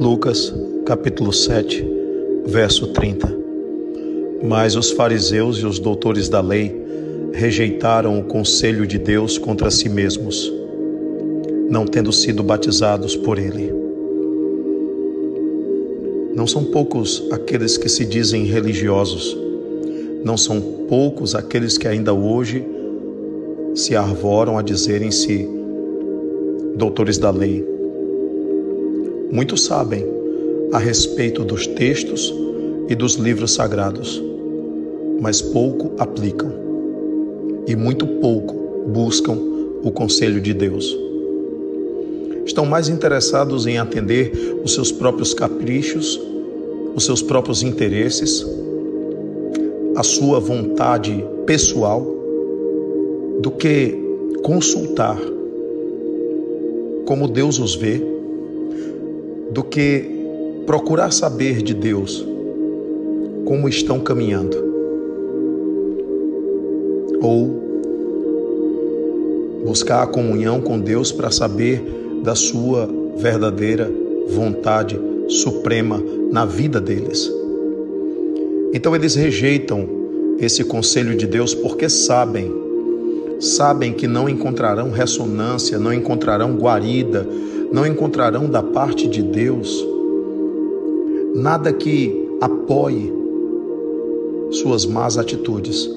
Lucas, capítulo 7, verso 30. Mas os fariseus e os doutores da lei rejeitaram o conselho de Deus contra si mesmos, não tendo sido batizados por ele. Não são poucos aqueles que se dizem religiosos, não são poucos aqueles que ainda hoje se arvoram a dizerem-se doutores da lei. Muitos sabem a respeito dos textos e dos livros sagrados, mas pouco aplicam e muito pouco buscam o conselho de Deus. Estão mais interessados em atender os seus próprios caprichos, os seus próprios interesses, a sua vontade pessoal, do que consultar como Deus os vê, do que procurar saber de Deus como estão caminhando. Ou buscar a comunhão com Deus para saber da sua verdadeira vontade suprema na vida deles. Então eles rejeitam esse conselho de Deus porque sabem sabem que não encontrarão ressonância, não encontrarão guarida, não encontrarão da parte de Deus nada que apoie suas más atitudes.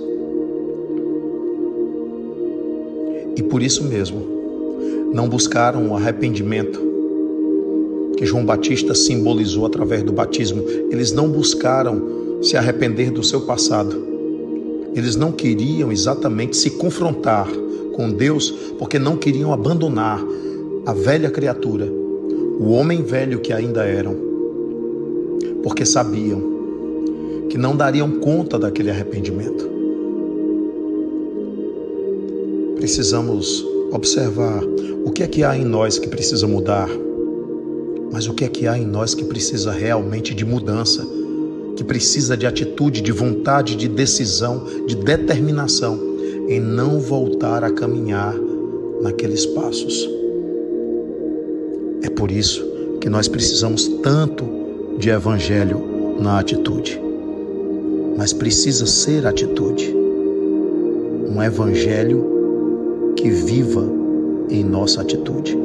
E por isso mesmo, não buscaram o arrependimento que João Batista simbolizou através do batismo. Eles não buscaram se arrepender do seu passado eles não queriam exatamente se confrontar com Deus porque não queriam abandonar a velha criatura, o homem velho que ainda eram, porque sabiam que não dariam conta daquele arrependimento. Precisamos observar o que é que há em nós que precisa mudar, mas o que é que há em nós que precisa realmente de mudança que precisa de atitude, de vontade, de decisão, de determinação em não voltar a caminhar naqueles passos. É por isso que nós precisamos tanto de evangelho na atitude. Mas precisa ser atitude. Um evangelho que viva em nossa atitude.